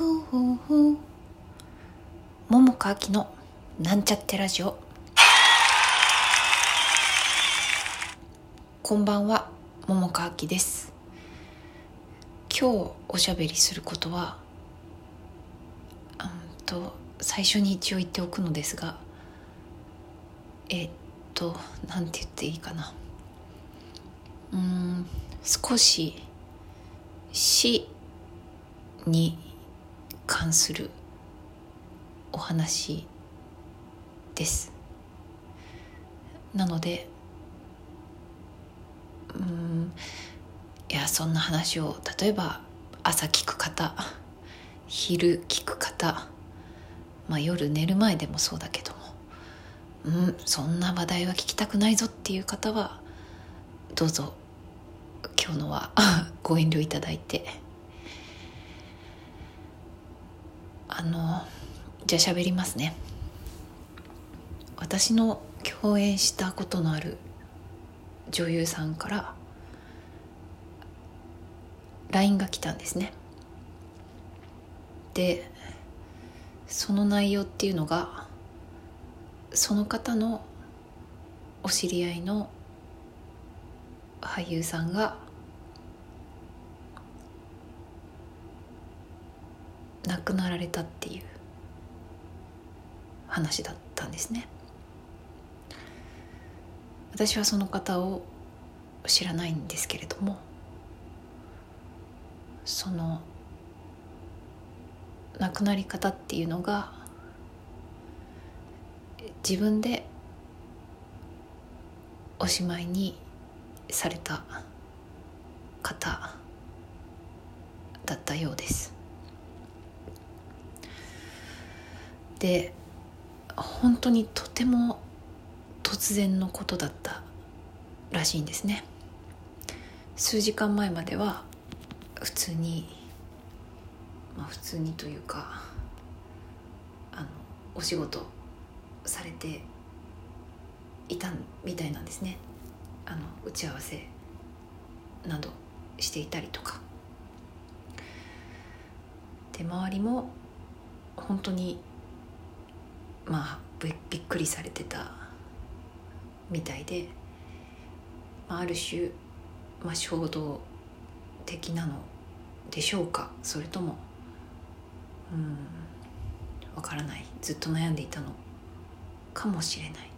ふふふ桃佳明のなんちゃってラジオ。こんばんは桃佳明です。今日おしゃべりすることはうんと最初に一応言っておくのですがえっとなんて言っていいかな。うん少し死に関するお話です。なのでうんいやそんな話を例えば朝聞く方昼聞く方、まあ、夜寝る前でもそうだけどもうんそんな話題は聞きたくないぞっていう方はどうぞ今日のは ご遠慮いただいて。あのじゃあ喋りますね。私の共演したことのある女優さんから LINE が来たんですね。でその内容っていうのがその方のお知り合いの俳優さんが亡くなられたっていう話だったんですね。私はその方を知らないんですけれどもその亡くなり方っていうのが自分でおしまいにされた方だったようです。で本当にとても突然のことだったらしいんですね。数時間前までは普通にまあ普通にというかあのお仕事されていたみたいなんですね。あの打ち合わせなどしていたりとか。で周りも本当にまあびっくりされてたみたいで、まあ、ある種、まあ、衝動的なのでしょうかそれともうんわからない。ずっと悩んでいたのかもしれない。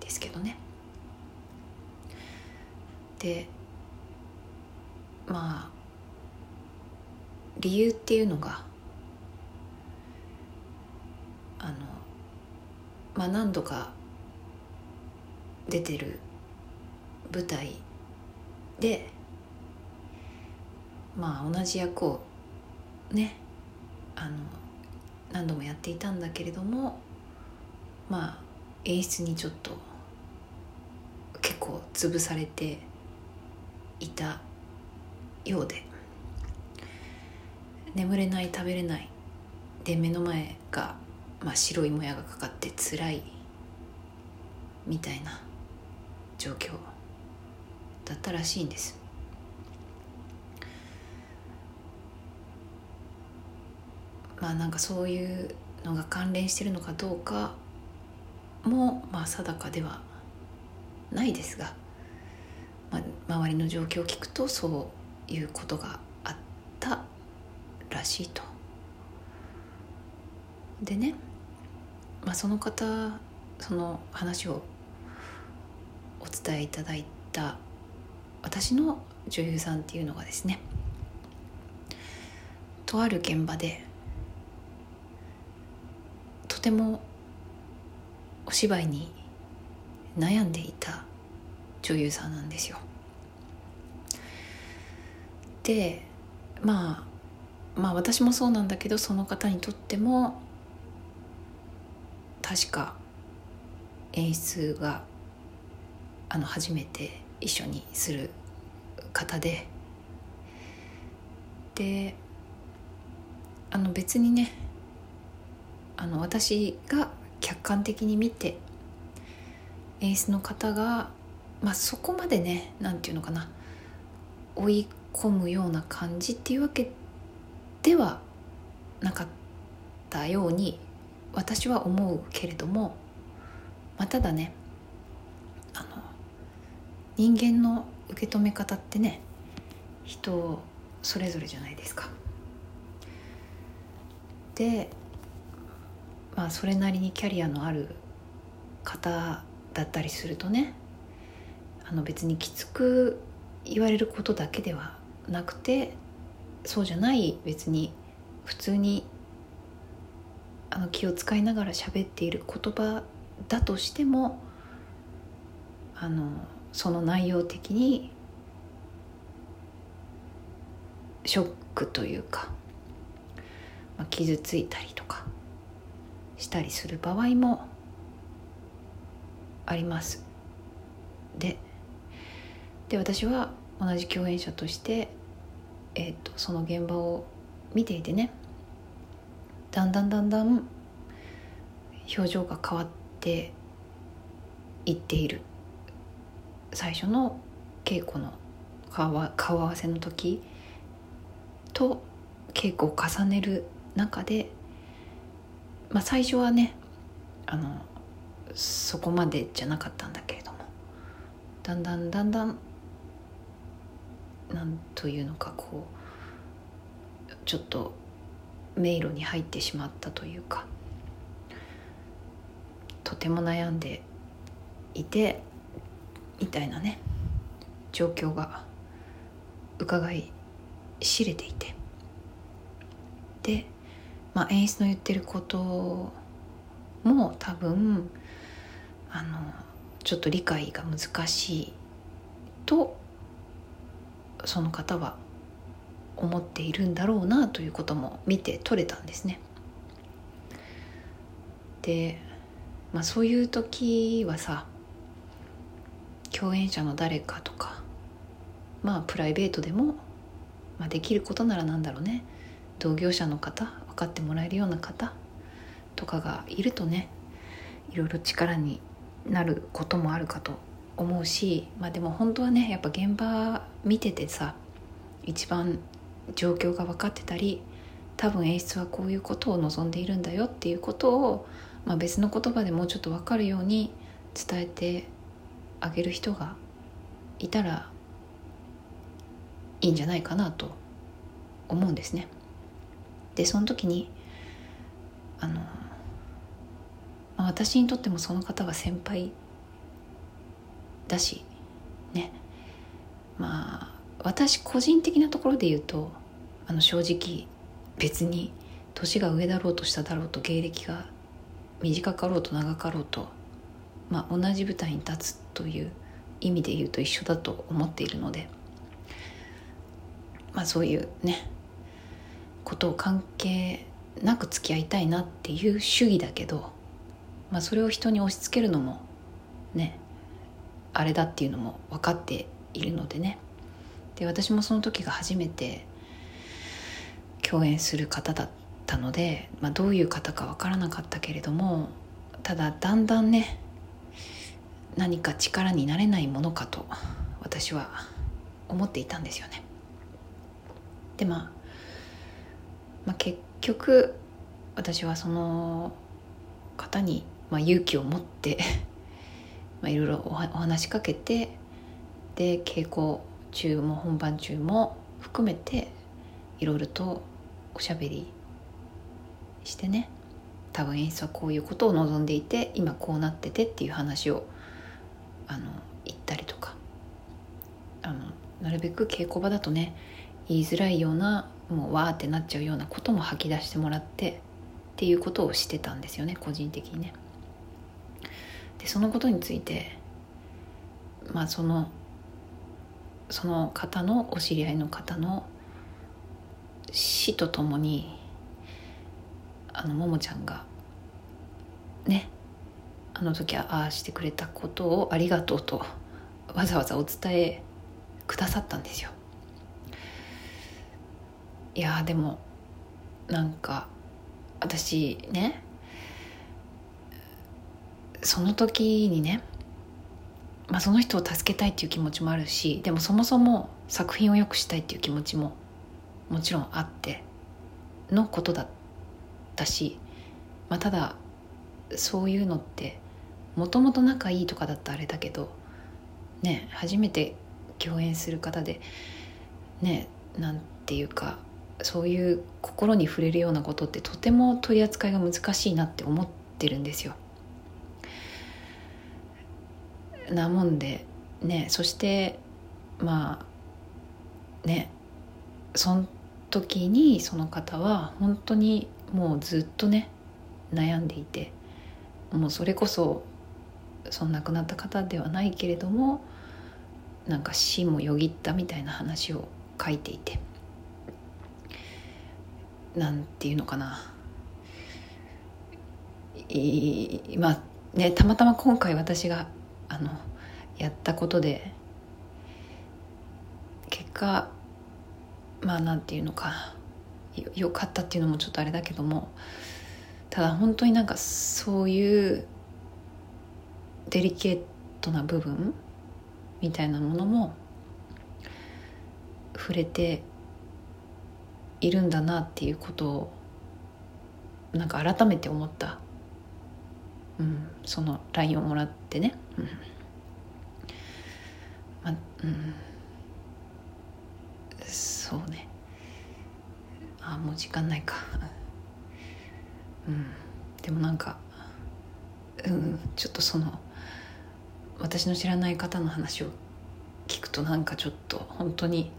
ですけどね。でまあ理由っていうのがあのまあ何度か出てる舞台でまあ同じ役をねあの何度もやっていたんだけれどもまあ演出にちょっと結構潰されていたようで眠れない食べれないで目の前が、まあ、白いもやがかかって辛いみたいな状況だったらしいんですまあなんかそういうのが関連してるのかどうかもまあ定かではないですが、まあ、周りの状況を聞くとそういうことがあったらしいと。でね、まあ、その方その話をお伝えいただいた私の女優さんっていうのがですねとある現場でとてもお芝居に悩んでいた女優さんなんですよ。でまあまあ私もそうなんだけどその方にとっても確か演出があの初めて一緒にする方でであの別にねあの私が客観的に見て演出の方が、まあ、そこまでね何て言うのかな追い込むような感じっていうわけではなかったように私は思うけれども、まあ、ただねあの人間の受け止め方ってね人それぞれじゃないですか。でまあそれなりにキャリアのある方だったりするとねあの別にきつく言われることだけではなくてそうじゃない別に普通にあ気を使いながら喋っている言葉だとしてもあのその内容的にショックというか、まあ、傷ついたりとかしたりする場合もあります。でで私は同じ共演者として、えーと、その現場を見ていてねだんだんだんだん表情が変わっていっている。最初の稽古の顔顔合わせの時と稽古を重ねる中で、まあ、最初はねあのそこまでじゃなかったんだけれどもだんだんだんだんなんというのかこうちょっと迷路に入ってしまったというかとても悩んでいてみたいなね状況が伺い知れていて。で、まあ、演出の言ってることも多分あのちょっと理解が難しいとその方は思っているんだろうなということも見て取れたんですね。で、まあ、そういう時はさ共演者の誰かとかまあプライベートでも、まあ、できることならなんだろうね同業者の方分かってもらえるような方とかがいるとねいろいろ力になることもあるかと思うし、まあ、でも本当はねやっぱ現場見ててさ一番状況が分かってたり多分演出はこういうことを望んでいるんだよっていうことを、まあ、別の言葉でもうちょっと分かるように伝えてあげる人がいたらいいんじゃないかなと思うんですね。でその時にあの、まあ、私にとってもその方は先輩だしねまあ私個人的なところで言うとあの正直別に年が上だろうと下だろうと芸歴が短かろうと長かろうと、まあ、同じ舞台に立つという意味で言うと一緒だと思っているので、まあ、そういうねことを関係なく付き合いたいなっていう主義だけど、まあ、それを人に押し付けるのもねあれだっていうのも分かっているのでね。で私もその時が初めて共演する方だったので、まあ、どういう方か分からなかったけれどもただだんだんね何か力になれないものかと私は思っていたんですよね。でまあ、まあ、結局私はその方に、まあ、勇気を持って まあ、いろいろお話しかけてで稽古中も本番中も含めていろいろとおしゃべりしてね多分演出はこういうことを望んでいて今こうなっててっていう話をあの言ったりとかあのなるべく稽古場だとね言いづらいようなもうわーってなっちゃうようなことも吐き出してもらってっていうことをしてたんですよね個人的にね。でそのことについてまあそのその方のお知り合いの方の死とともにあのももちゃんがねあの時ああしてくれたことをありがとうとわざわざお伝えくださったんですよ。いやでもなんか私ねその時にね、まあ、その人を助けたいっていう気持ちもあるしでもそもそも作品を良くしたいっていう気持ちももちろんあってのことだったし、まあ、ただそういうのってもともと仲いいとかだったあれだけどね初めて共演する方でねなんていうかそういう心に触れるようなことってとても取り扱いが難しいなって思ってるんですよ。なもんでねそしてまあねその時にその方は本当にもうずっとね悩んでいてもうそれこそその亡くなった方ではないけれどもなんか死もよぎったみたいな話を書いていてなんていうのかな。まあねたまたま今回私があのやったことで結果まあなんていうのかよかったっていうのもちょっとあれだけどもただ本当になんかそういうデリケートな部分みたいなものも触れているんだなっていうことをなんか改めて思った、うん、その LINE をもらってね、うん。まうん、そうね。あもう時間ないか。うん。でもなんかうんちょっとその私の知らない方の話を聞くとなんかちょっと本当に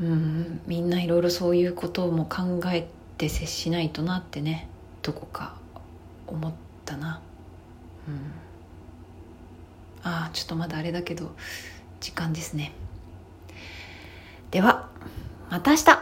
うんみんないろいろそういうことも考えて接しないとなってね。どこか思ったな。うん。ああちょっとまだあれだけど時間ですね。ではまた明日。